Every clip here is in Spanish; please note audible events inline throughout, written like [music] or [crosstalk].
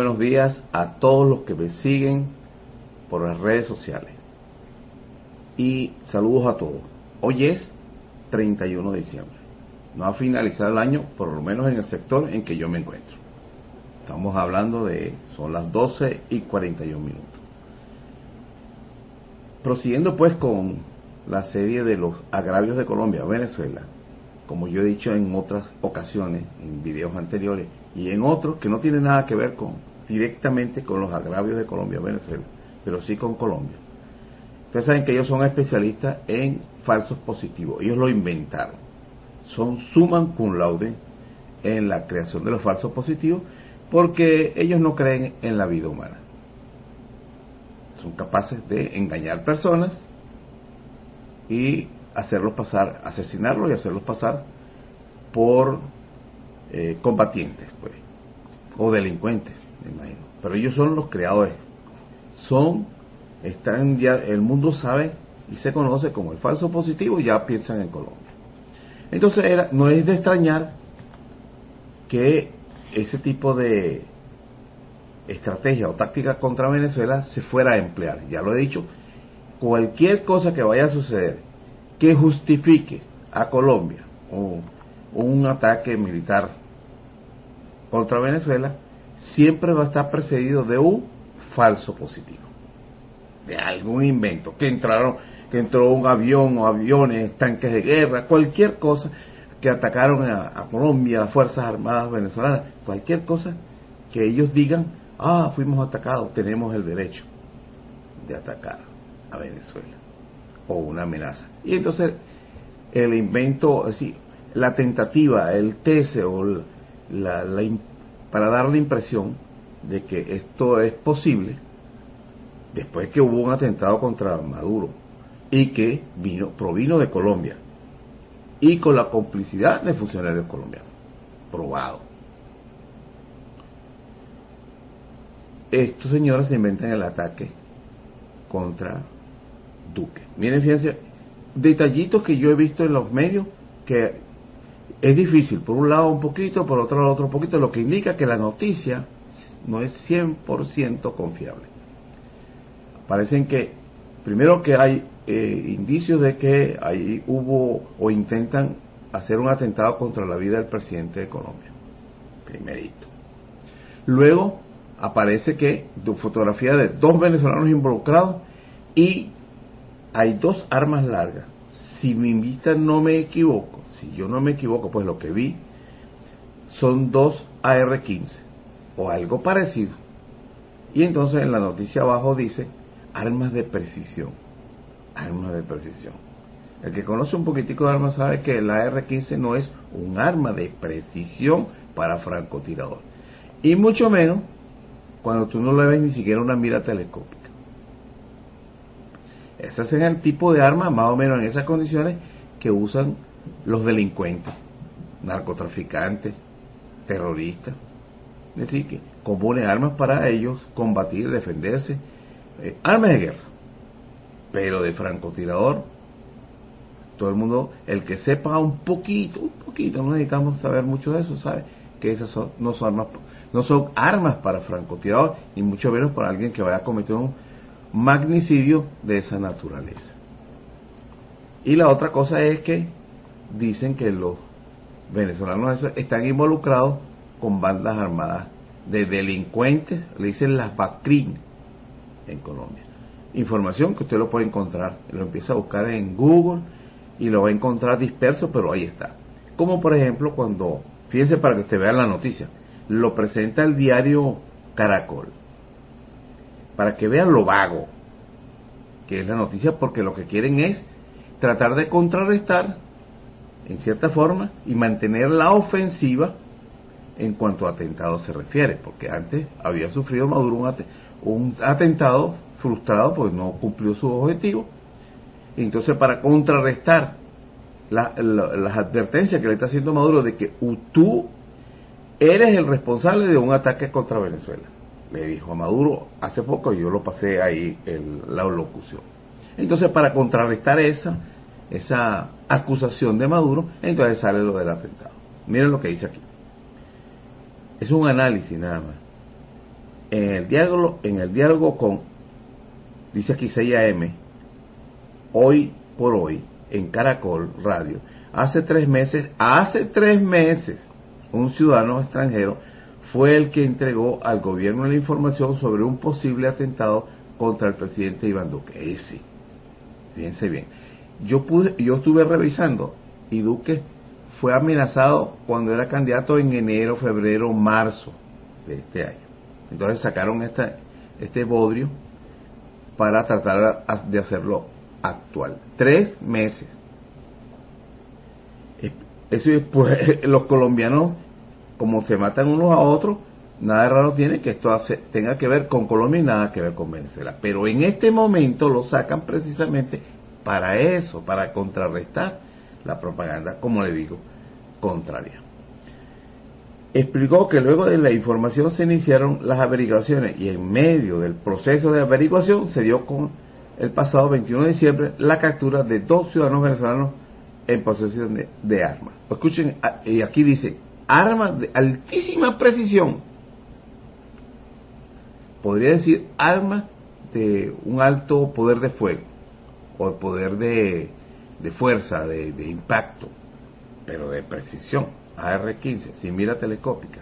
Buenos días a todos los que me siguen por las redes sociales. Y saludos a todos. Hoy es 31 de diciembre. No ha finalizado el año, por lo menos en el sector en que yo me encuentro. Estamos hablando de, son las 12 y 41 minutos. Prosiguiendo pues con la serie de los agravios de Colombia, Venezuela, como yo he dicho en otras ocasiones, en videos anteriores, y en otros que no tienen nada que ver con directamente con los agravios de Colombia, Venezuela, pero sí con Colombia. Ustedes saben que ellos son especialistas en falsos positivos, ellos lo inventaron. Son suman cum laude en la creación de los falsos positivos porque ellos no creen en la vida humana. Son capaces de engañar personas y hacerlos pasar, asesinarlos y hacerlos pasar por eh, combatientes, pues, o delincuentes, me imagino. Pero ellos son los creadores. Son, están ya, el mundo sabe y se conoce como el falso positivo y ya piensan en Colombia. Entonces era, no es de extrañar que ese tipo de estrategia o táctica contra Venezuela se fuera a emplear. Ya lo he dicho, cualquier cosa que vaya a suceder que justifique a Colombia o un ataque militar contra Venezuela, siempre va a estar precedido de un falso positivo, de algún invento, que entraron, que entró un avión o aviones, tanques de guerra, cualquier cosa que atacaron a, Colombia, las Fuerzas Armadas venezolanas, cualquier cosa que ellos digan, ah, fuimos atacados, tenemos el derecho de atacar a Venezuela, o una amenaza. Y entonces el invento, así, la tentativa, el tese o la, para dar la impresión de que esto es posible después que hubo un atentado contra Maduro y que vino, provino de Colombia y con la complicidad de funcionarios colombianos. Probado. Estos señores se inventan el ataque contra Duque. Miren, fíjense, detallitos que yo he visto en los medios que es difícil, por un lado un poquito, por otro lado otro poquito, lo que indica que la noticia no es 100% confiable. Parecen que, primero que hay eh, indicios de que ahí hubo o intentan hacer un atentado contra la vida del presidente de Colombia, primerito. Luego aparece que fotografía de dos venezolanos involucrados y hay dos armas largas. Si mi vista no me equivoco, si yo no me equivoco, pues lo que vi son dos AR-15 o algo parecido. Y entonces en la noticia abajo dice armas de precisión. Armas de precisión. El que conoce un poquitico de armas sabe que el AR-15 no es un arma de precisión para francotirador. Y mucho menos cuando tú no le ves ni siquiera una mira telescópica. Ese es el tipo de arma, más o menos en esas condiciones, que usan los delincuentes, narcotraficantes, terroristas. Es decir, que componen armas para ellos combatir, defenderse, eh, armas de guerra. pero de francotirador, todo el mundo, el que sepa un poquito, un poquito, no necesitamos saber mucho de eso, sabe que esas no son armas, no son armas para francotirador, ni mucho menos para alguien que vaya a cometer un magnicidio de esa naturaleza. Y la otra cosa es que dicen que los venezolanos están involucrados con bandas armadas de delincuentes, le dicen las BACRIN en Colombia. Información que usted lo puede encontrar, lo empieza a buscar en Google y lo va a encontrar disperso, pero ahí está. Como por ejemplo cuando, fíjense para que usted vea la noticia, lo presenta el diario Caracol, para que vean lo vago que es la noticia, porque lo que quieren es tratar de contrarrestar, en cierta forma, y mantener la ofensiva en cuanto a atentado se refiere, porque antes había sufrido Maduro un, atentado frustrado porque no cumplió su objetivo. Entonces, para contrarrestar las advertencias que le está haciendo Maduro de que tú eres el responsable de un ataque contra Venezuela, le dijo a Maduro hace poco, yo lo pasé ahí en la locución. Entonces, para contrarrestar esa, esa acusación de Maduro, entonces sale lo del atentado. Miren lo que dice aquí. Es un análisis nada más. En el diálogo, en el diálogo con, dice aquí 6 AM, hoy por hoy, en Caracol Radio, hace tres meses, hace tres meses, un ciudadano extranjero fue el que entregó al gobierno la información sobre un posible atentado contra el presidente Iván Duque. Ese, fíjense bien. Yo, pude, yo estuve revisando y Duque fue amenazado cuando era candidato en enero, febrero, marzo de este año. Entonces sacaron esta, este bodrio para tratar de hacerlo actual. Tres meses. Eso es, pues, [laughs] los colombianos, como se matan unos a otros, nada raro tiene que esto hace, tenga que ver con Colombia y nada que ver con Venezuela. Pero en este momento lo sacan precisamente para eso, para contrarrestar la propaganda, como le digo, contraria. Explicó que luego de la información se iniciaron las averiguaciones y en medio del proceso de averiguación se dio con el pasado 21 de diciembre la captura de dos ciudadanos venezolanos en posesión de, armas. Escuchen, y aquí dice, armas de altísima precisión. Podría decir armas de un alto poder de fuego o poder de, fuerza, de impacto pero de precisión, AR-15, sin mira telescópica.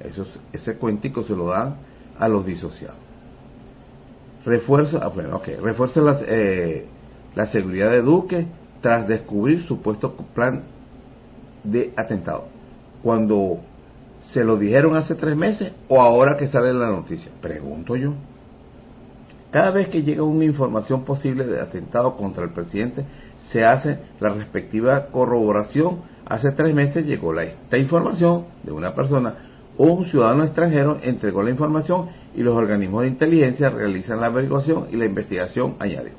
Eso, ese cuentico se lo dan a los disociados. Refuerza, ah, bueno, refuerza eh, la seguridad de Duque tras descubrir supuesto plan de atentado. Cuando se lo dijeron hace tres meses o ahora que sale la noticia, pregunto yo. Cada vez que llega una información posible de atentado contra el presidente, se hace la respectiva corroboración. Hace tres meses llegó la, esta información de una persona, un ciudadano extranjero entregó la información y los organismos de inteligencia realizan la averiguación y la investigación añadió.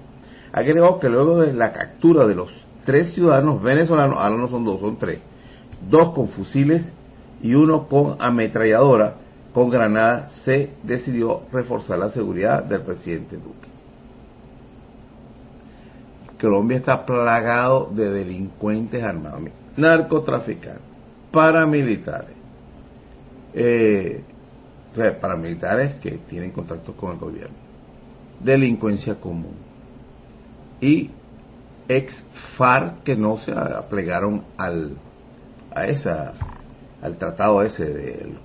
Agregó que luego de la captura de los tres ciudadanos venezolanos, ahora no son dos, son tres, dos con fusiles y uno con ametralladora, con granada, se decidió reforzar la seguridad del presidente Duque. Colombia está plagado de delincuentes armados, narcotraficantes, paramilitares, eh, paramilitares que tienen contacto con el gobierno, delincuencia común. Y ex FARC que no se aplegaron al a esa al tratado ese del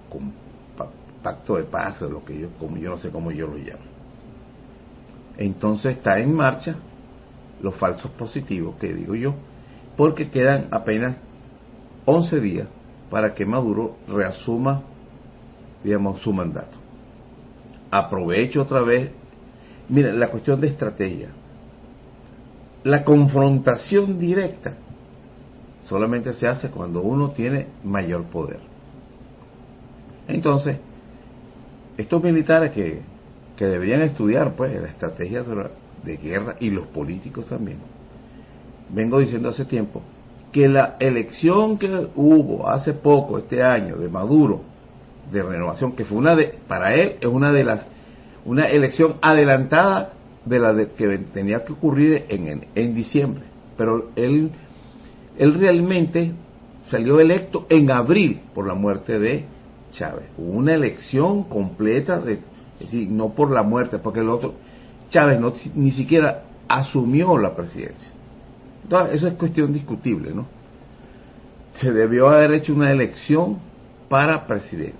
pacto de paz o lo que yo como yo no sé cómo yo lo llamo entonces está en marcha los falsos positivos, que digo yo, porque quedan apenas 11 días para que Maduro reasuma, digamos, su mandato. Aprovecho otra vez, mira, la cuestión de estrategia. La confrontación directa solamente se hace cuando uno tiene mayor poder. Entonces, estos militares que, que deberían estudiar pues la estrategia de guerra y los políticos también. Vengo diciendo hace tiempo que la elección que hubo hace poco, este año, de Maduro, de renovación, que fue una de, para él, es una de las, una elección adelantada de la que tenía que ocurrir en, en, diciembre. Pero él, él realmente salió electo en abril por la muerte de Chávez. Una elección completa, de, es decir, no por la muerte, porque el otro, Chávez no, ni siquiera asumió la presidencia. Entonces, eso es cuestión discutible, ¿no? Se debió haber hecho una elección para presidente.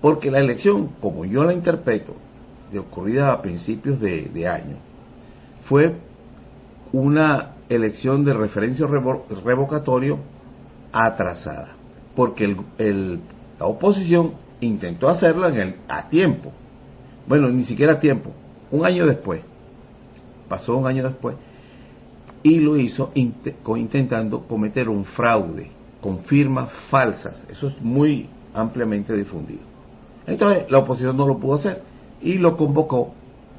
Porque la elección, como yo la interpreto, de ocurrida a principios de, año, fue una elección de referencia revocatorio atrasada, porque el, la oposición intentó hacerla en el, a tiempo, bueno, ni siquiera a tiempo, un año después, pasó un año después, y lo hizo intentando cometer un fraude con firmas falsas, eso es muy ampliamente difundido. Entonces la oposición no lo pudo hacer y lo convocó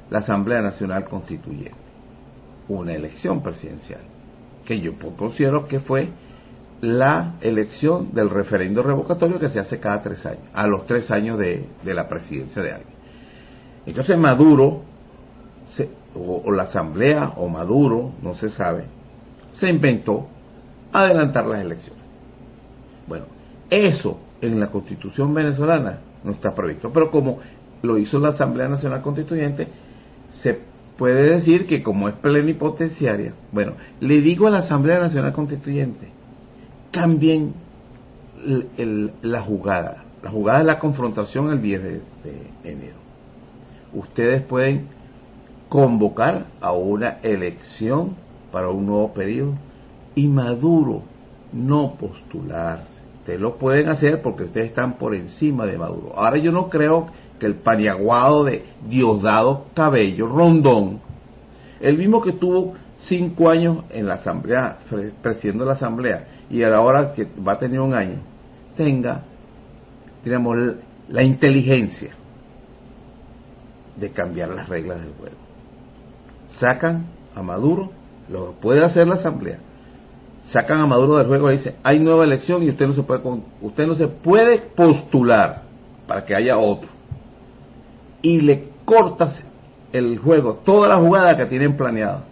la Asamblea Nacional Constituyente, una elección presidencial, que yo considero que fue la elección del referendo revocatorio que se hace cada tres años, a los tres años de, la presidencia de alguien. Entonces Maduro, o, o la Asamblea, o Maduro, no se sabe, se inventó adelantar las elecciones. Bueno, eso en la constitución venezolana no está previsto, pero como lo hizo la Asamblea Nacional Constituyente, se puede decir que como es plenipotenciaria, bueno, le digo a la Asamblea Nacional Constituyente, cambien la jugada, la jugada de la confrontación el 10 de, enero. Ustedes pueden convocar a una elección para un nuevo periodo y Maduro no postularse. Ustedes lo pueden hacer porque ustedes están por encima de Maduro. Ahora yo no creo que el paniaguado de Diosdado Cabello, Rondón, el mismo que tuvo cinco años en la Asamblea, presidiendo la Asamblea, y ahora que va a tener un año, tenga, digamos, la inteligencia de cambiar las reglas del juego. Sacan a Maduro, lo puede hacer la Asamblea, sacan a Maduro del juego y dicen, hay nueva elección y usted no se puede, usted no se puede postular para que haya otro y le cortas el juego, toda la jugada que tienen planeada.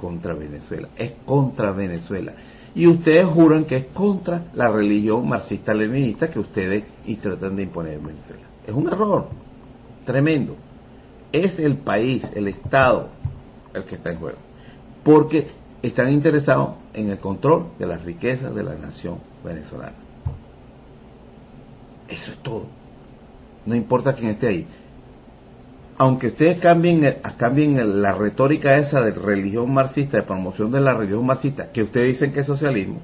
Contra Venezuela, es contra Venezuela. Y ustedes juran que es contra la religión marxista-leninista que ustedes y tratan de imponer en Venezuela. Es un error tremendo. Es el país, el Estado, el que está en juego. Porque están interesados en el control de las riquezas de la nación venezolana. Eso es todo no importa quién esté ahí. Aunque ustedes cambien, cambien la retórica esa de religión marxista, de promoción de la religión marxista, que ustedes dicen que es socialismo,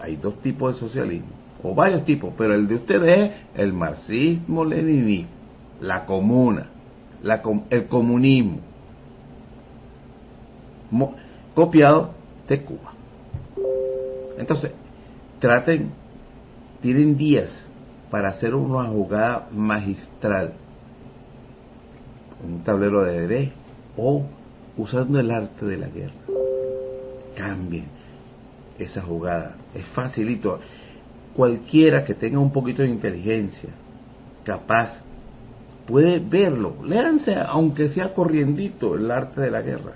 hay dos tipos de socialismo, o varios tipos, pero el de ustedes es el marxismo-leninismo, la comuna, el comunismo, copiado de Cuba. Entonces, traten, tienen días para hacer una jugada magistral, un tablero de ajedrez o usando el arte de la guerra. Cambien esa jugada. Es facilito. Cualquiera que tenga un poquito de inteligencia, capaz, puede verlo. Léanse, aunque sea corriendito, el arte de la guerra.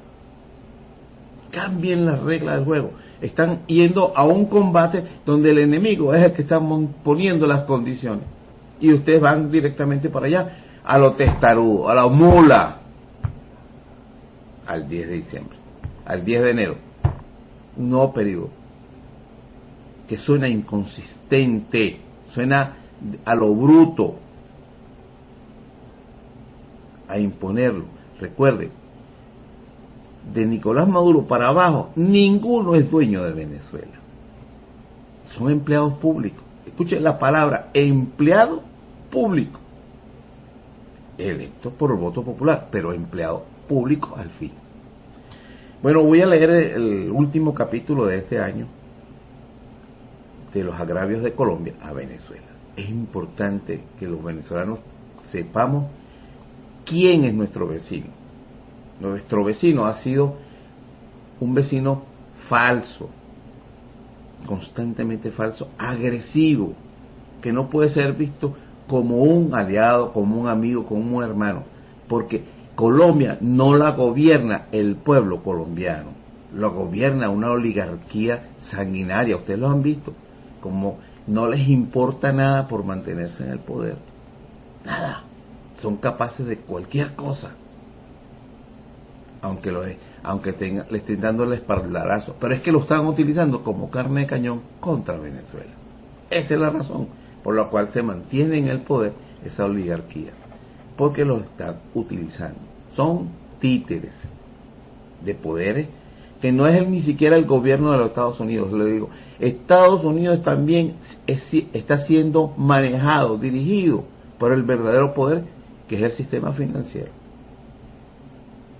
Cambien las reglas del juego están yendo a un combate donde el enemigo es el que está poniendo las condiciones. Y ustedes van directamente para allá, a lo testarudo, a la mula, al 10 de diciembre, al 10 de enero. Un nuevo periodo que suena inconsistente, suena a lo bruto, a imponerlo. Recuerde, de Nicolás Maduro para abajo, ninguno es dueño de Venezuela. Son empleados públicos. Escuchen la palabra empleado público. Electo por el voto popular, pero empleado público al fin. Bueno, voy a leer el último capítulo de este año de los agravios de Colombia a Venezuela. Es importante que los venezolanos sepamos quién es nuestro vecino nuestro vecino ha sido un vecino falso, constantemente falso, agresivo, que no puede ser visto como un aliado, como un amigo, como un hermano, porque Colombia no la gobierna el pueblo colombiano, lo gobierna una oligarquía sanguinaria, ustedes lo han visto, como no les importa nada por mantenerse en el poder, nada, son capaces de cualquier cosa, aunque lo aunque le estén dando el espaldarazo, pero es que lo están utilizando como carne de cañón contra Venezuela. Esa es la razón por la cual se mantiene en el poder esa oligarquía, porque lo están utilizando. Son títeres de poderes que no es ni siquiera el gobierno de los Estados Unidos, le digo, Estados Unidos también está siendo manejado, dirigido por el verdadero poder que es el sistema financiero.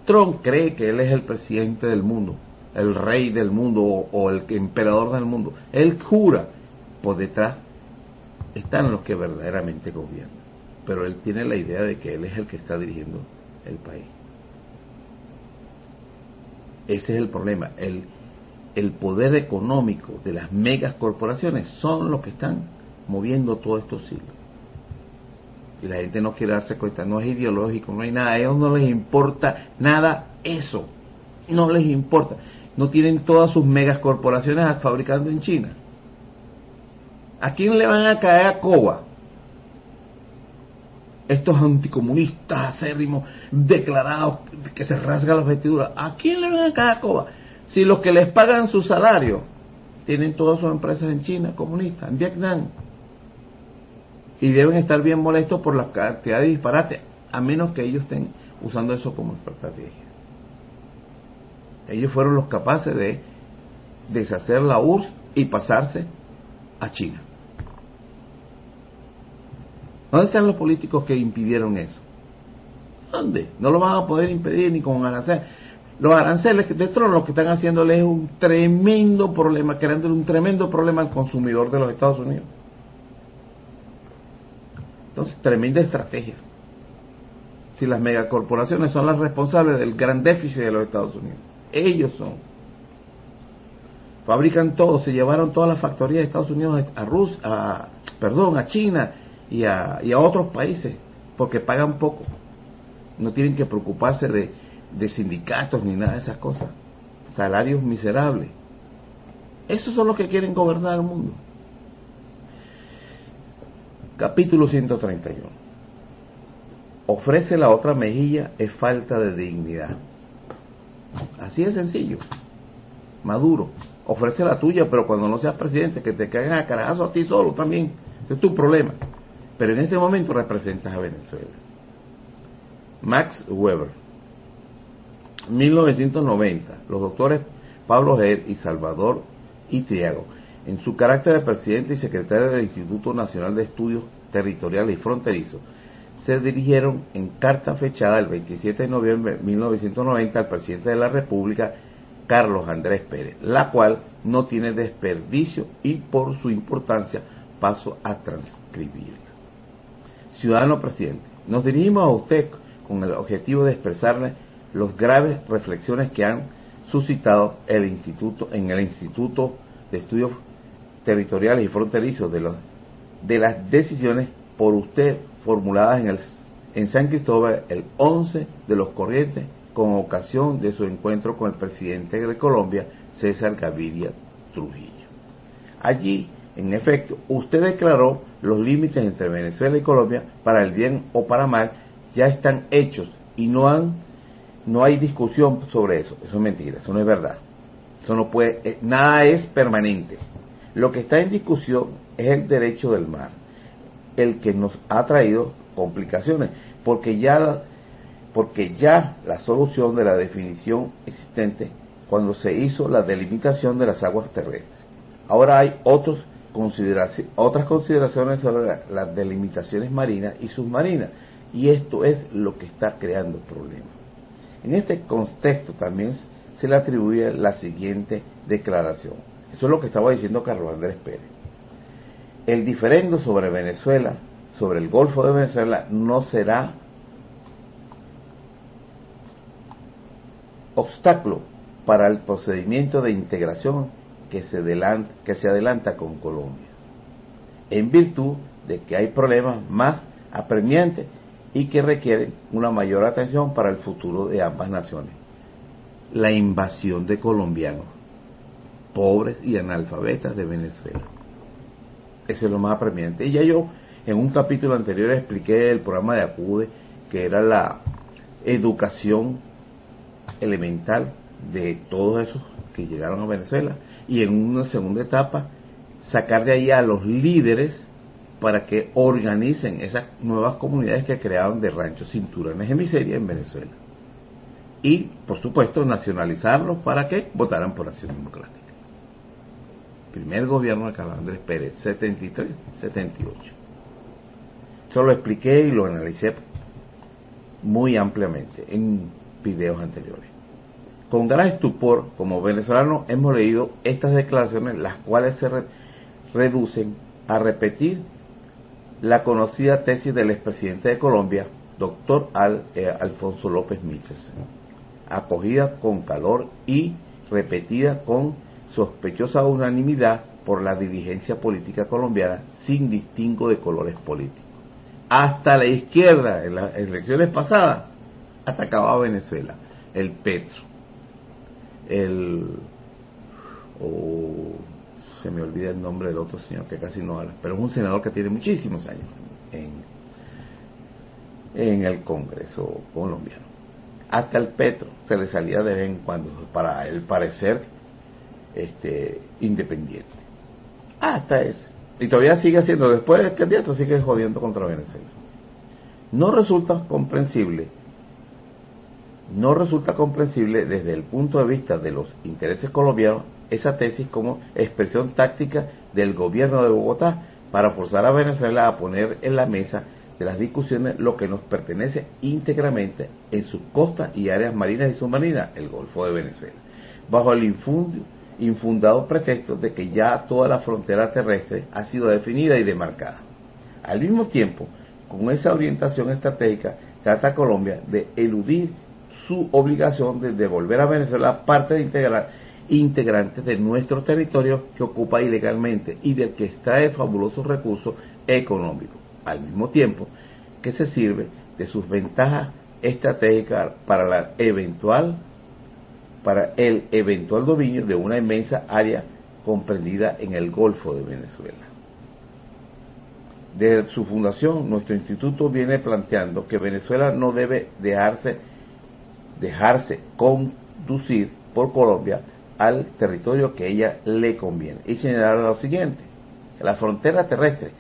Trump cree que él es el presidente del mundo, el rey del mundo o, el emperador del mundo. Él jura por detrás están los que verdaderamente gobiernan. Pero él tiene la idea de que él es el que está dirigiendo el país. Ese es el problema. El, el poder económico de las megas corporaciones son los que están moviendo todos estos siglos. Y la gente no quiere darse cuenta, no es ideológico, no hay nada, a ellos no les importa nada eso, no les importa. No tienen todas sus megas corporaciones fabricando en China ¿A quién le van a caer a coba? Estos anticomunistas acérrimos, declarados, que se rasgan las vestiduras. ¿A quién le van a caer a coba? Si los que les pagan su salario tienen todas sus empresas en China, comunistas, en Vietnam, y deben estar bien molestos por la cantidad de disparates, a menos que ellos estén usando eso como estrategia. Ellos fueron los capaces de deshacer la URSS y pasarse a China. ¿Dónde están los políticos que impidieron eso? ¿Dónde? No lo van a poder impedir ni con aranceles. Los aranceles de Trump lo que están haciéndole es un tremendo problema, creándole un tremendo problema al consumidor de los Estados Unidos. Entonces, tremenda estrategia. Si las megacorporaciones son las responsables del gran déficit de los Estados Unidos, ellos son. Fabrican todo, se llevaron todas las factorías de Estados Unidos a Rusia, a, perdón, a China, y a, y a otros países porque pagan poco. No tienen que preocuparse de, sindicatos ni nada de esas cosas. Salarios miserables. Esos son los que quieren gobernar el mundo. Capítulo 131. Ofrece la otra mejilla es falta de dignidad. Así de sencillo. Maduro. Ofrece la tuya, pero cuando no seas presidente, que te caigan a carajazo a ti solo también. es tu problema pero en este momento representas a Venezuela. Max Weber, 1990, los doctores Pablo Ger y Salvador Itriago, en su carácter de presidente y secretario del Instituto Nacional de Estudios Territoriales y Fronterizos, se dirigieron en carta fechada el 27 de noviembre de 1990 al presidente de la República, Carlos Andrés Pérez, la cual no tiene desperdicio y por su importancia paso a transcribir ciudadano presidente, nos dirigimos a usted con el objetivo de expresarle las graves reflexiones que han suscitado el instituto en el Instituto de Estudios Territoriales y Fronterizos de, de las decisiones por usted formuladas en, el, en San Cristóbal el 11 de los Corrientes con ocasión de su encuentro con el presidente de Colombia, César Gaviria Trujillo. Allí en efecto, usted declaró los límites entre Venezuela y Colombia para el bien o para mal ya están hechos y no han no hay discusión sobre eso. Eso es mentira, eso no es verdad. Eso no puede eh, nada es permanente. Lo que está en discusión es el derecho del mar, el que nos ha traído complicaciones, porque ya porque ya la solución de la definición existente cuando se hizo la delimitación de las aguas terrestres. Ahora hay otros otras consideraciones sobre las delimitaciones marinas y submarinas. Y esto es lo que está creando problemas. En este contexto también se le atribuye la siguiente declaración. Eso es lo que estaba diciendo Carlos Andrés Pérez. El diferendo sobre Venezuela, sobre el Golfo de Venezuela, no será obstáculo para el procedimiento de integración que se, adelanta, que se adelanta con Colombia, en virtud de que hay problemas más apremiantes y que requieren una mayor atención para el futuro de ambas naciones. La invasión de colombianos, pobres y analfabetas de Venezuela. Eso es lo más apremiante. Y ya yo en un capítulo anterior expliqué el programa de Acude, que era la educación elemental de todos esos que llegaron a Venezuela. Y en una segunda etapa, sacar de ahí a los líderes para que organicen esas nuevas comunidades que crearon de ranchos cinturones de miseria en Venezuela. Y, por supuesto, nacionalizarlos para que votaran por Acción Democrática. Primer gobierno de Carlos Andrés Pérez, 73, 78. Eso lo expliqué y lo analicé muy ampliamente en videos anteriores. Con gran estupor, como venezolanos, hemos leído estas declaraciones, las cuales se reducen a repetir la conocida tesis del expresidente de Colombia, doctor eh, Alfonso López Miches, acogida con calor y repetida con sospechosa unanimidad por la dirigencia política colombiana sin distingo de colores políticos. Hasta la izquierda, en las elecciones pasadas, atacaba a Venezuela, el Petro, el... se me olvida el nombre del otro señor que casi no habla, pero es un senador que tiene muchísimos años en, en el Congreso colombiano. Hasta el Petro se le salía de vez en cuando para el parecer este, independiente. Hasta ese. Y todavía sigue haciendo, después del candidato sigue jodiendo contra Venezuela. No resulta comprensible, no resulta comprensible desde el punto de vista de los intereses colombianos esa tesis como expresión táctica del gobierno de Bogotá para forzar a Venezuela a poner en la mesa de las discusiones lo que nos pertenece íntegramente en sus costas y áreas marinas y submarinas, el Golfo de Venezuela, bajo el infundado pretexto de que ya toda la frontera terrestre ha sido definida y demarcada. Al mismo tiempo, con esa orientación estratégica, trata Colombia de eludir su obligación de devolver a Venezuela parte de integrantes de nuestro territorio que ocupa ilegalmente y del que extrae fabulosos recursos económicos, al mismo tiempo que se sirve de sus ventajas estratégicas para la eventual para el eventual dominio de una inmensa área comprendida en el Golfo de Venezuela. Desde su fundación, nuestro instituto viene planteando que Venezuela no debe dejarse, dejarse conducir por Colombia al territorio que ella le conviene. Y señalar lo siguiente, la frontera terrestre,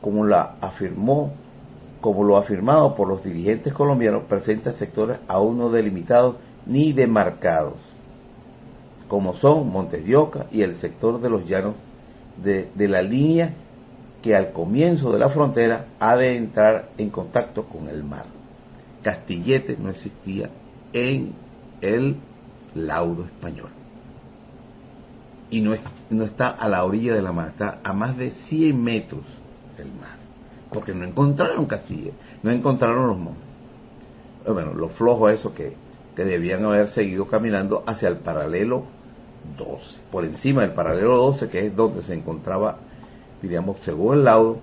como la afirmó, como lo afirmado por los dirigentes colombianos, presenta sectores aún no delimitados ni demarcados, como son Montes de Oca y el sector de los llanos de, de la línea que al comienzo de la frontera ha de entrar en contacto con el mar. Castillete no existía en el laudo español y no, está a la orilla de la mar, está a más de 100 metros del mar, porque no encontraron Castilla, no encontraron los montes. Bueno, lo flojo eso que, que debían haber seguido caminando hacia el paralelo 12, por encima del paralelo 12, que es donde se encontraba, diríamos, según el laudo,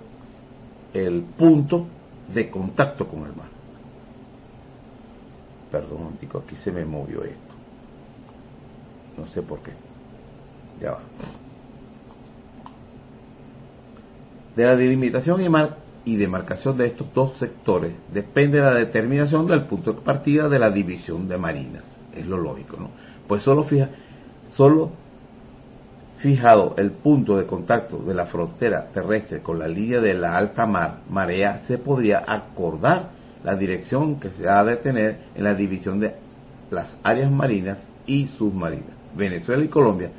el punto de contacto con el mar. Perdón, antico, aquí se me movió esto. No sé por qué. De la delimitación y, demarcación de estos dos sectores depende la determinación del punto de partida de la división de marinas. Es lo lógico, ¿no? Pues solo fija, solo fijado el punto de contacto de la frontera terrestre con la línea de la alta mar, marea, se podría acordar la dirección que se ha de tener en la división de las áreas marinas y submarinas. Venezuela y Colombia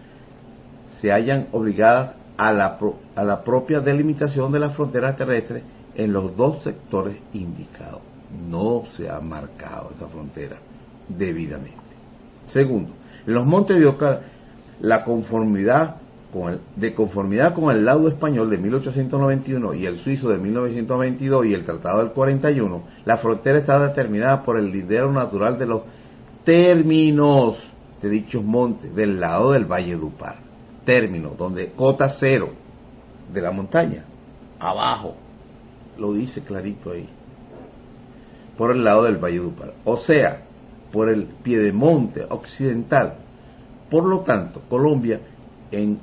se hayan obligadas a la, a la propia delimitación de las fronteras terrestres en los dos sectores indicados. No se ha marcado esa frontera debidamente. Segundo, en los montes de Oca, la conformidad con el, de conformidad con el laudo español de 1891 y el suizo de 1922 y el tratado del 41, la frontera está determinada por el lidero natural de los términos de dichos montes del lado del Valle Dupar término, donde cota cero de la montaña, abajo, lo dice clarito ahí, por el lado del Valledupar, o sea, por el piedemonte occidental. Por lo tanto, Colombia, en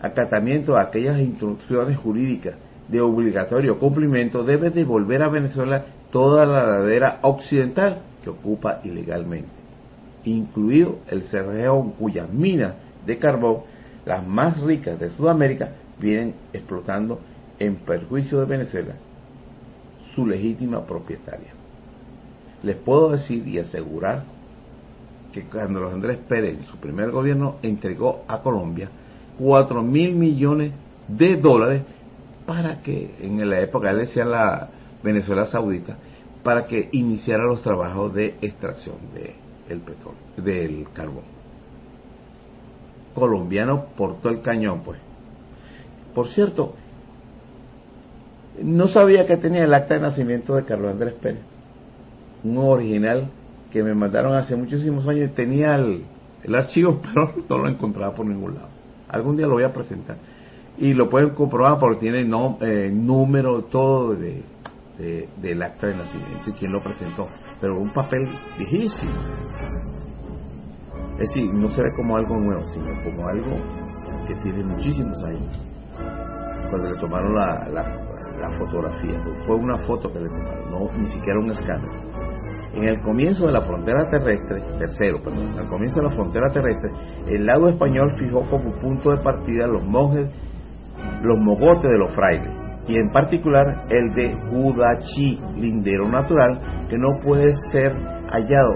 acatamiento a aquellas instrucciones jurídicas de obligatorio cumplimiento, debe devolver a Venezuela toda la ladera occidental que ocupa ilegalmente, incluido el Cerrejón, cuyas minas de carbón, las más ricas de Sudamérica, vienen explotando en perjuicio de Venezuela, su legítima propietaria. Les puedo decir y asegurar que cuando los Andrés Pérez en su primer gobierno entregó a Colombia 4 mil millones de dólares para que, en la época, él decía la Venezuela Saudita, para que iniciara los trabajos de extracción del petróleo, del carbón. Colombiano portó el cañón, pues. Por cierto, no sabía que tenía el acta de nacimiento de Carlos Andrés Pérez, un original que me mandaron hace muchísimos años. Tenía el, archivo, [laughs] pero no lo encontraba por ningún lado. Algún día lo voy a presentar. Y lo pueden comprobar porque tiene no, eh, número, todo de, del acta de nacimiento y quién lo presentó. Pero un papel viejísimo. Es decir, no se ve como algo nuevo, sino como algo que tiene muchísimos años. Cuando le tomaron la, la, fotografía, fue una foto que le tomaron, no ni siquiera un escáner. En el comienzo de la frontera terrestre, tercero, perdón, en el comienzo de la frontera terrestre, el lado español fijó como punto de partida los monjes, los mogotes de los frailes, y en particular el de Udachi, lindero natural, que no puede ser hallado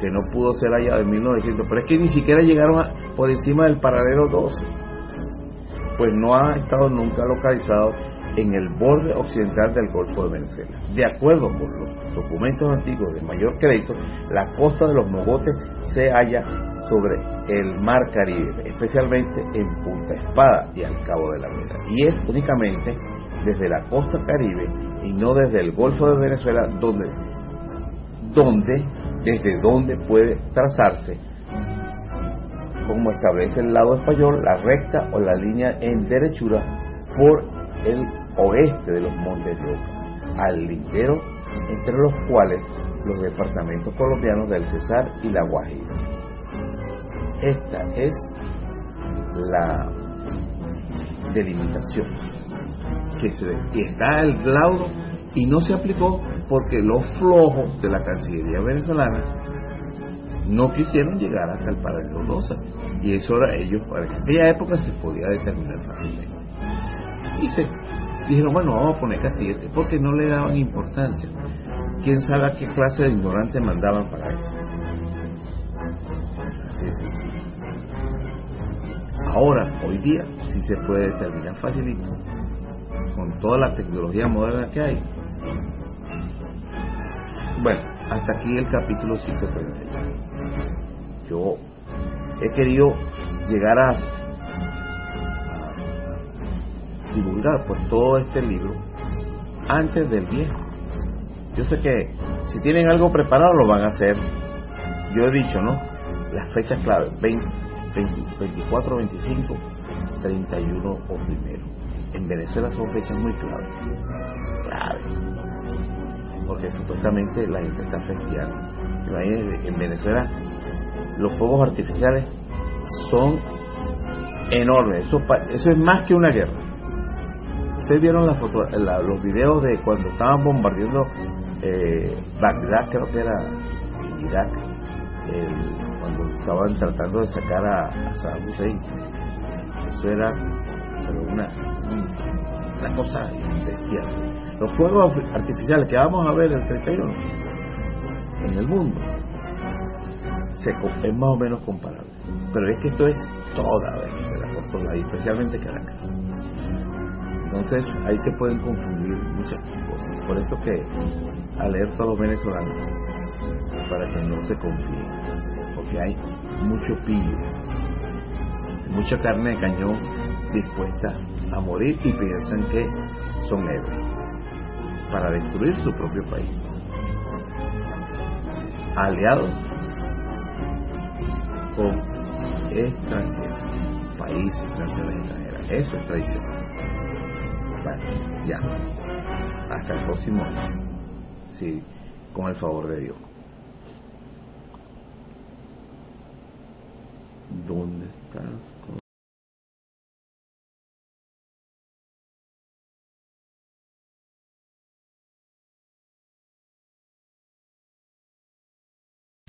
que no pudo ser hallado en 1900, pero es que ni siquiera llegaron por encima del paralelo 12, pues no ha estado nunca localizado en el borde occidental del Golfo de Venezuela. De acuerdo con los documentos antiguos de mayor crédito, la costa de los Mogotes se halla sobre el Mar Caribe, especialmente en Punta Espada y al Cabo de la Vela. Y es únicamente desde la costa caribe y no desde el Golfo de Venezuela donde, donde desde donde puede trazarse como establece el lado español, la recta o la línea en derechura por el oeste de los montes de Oca, al lindero entre los cuales los departamentos colombianos del Cesar y la Guajira. Esta es la delimitación que se y está el laudo y no se aplicó porque los flojos de la Cancillería venezolana no quisieron llegar hasta el paralelo 12 y eso era ellos para aquella época se podía determinar fácilmente. Y se dijeron bueno vamos a poner Castilla porque no le daban importancia quién sabe a qué clase de ignorantes mandaban para eso. Así es ahora hoy día sí se puede determinar fácilmente con toda la tecnología moderna que hay. Bueno hasta aquí el capítulo 131 yo he querido llegar a, divulgar pues todo este libro antes del viejo. Yo sé que si tienen algo preparado lo van a hacer. Yo he dicho, ¿no? Las fechas claves, 24, 25, 31 o primero. En Venezuela son fechas muy claves. Claves. Porque supuestamente la gente está. Imagínense, en Venezuela los fuegos artificiales son enormes. Eso, eso es más que una guerra. Ustedes vieron la foto, los videos de cuando estaban bombardeando eh, Bagdad, creo que era Irak, cuando estaban tratando de sacar a, Saddam Hussein. Eso era pero una, una cosa bestial. Los fuegos artificiales que vamos a ver el 31 en el mundo es más o menos comparable. Pero es que esto es toda Venezuela, por especialmente Caracas. Entonces ahí se pueden confundir muchas cosas. Por eso que alerto a los venezolanos para que no se confíen, porque hay mucho pillo, mucha carne de cañón dispuesta a morir y piensan que son héroes para destruir su propio país. Aliados con extranjeros, países, naciones extranjeras. Eso es tradición. Bueno, ya. hasta el próximo año. Sí, con el favor de Dios. ¿Dónde estás?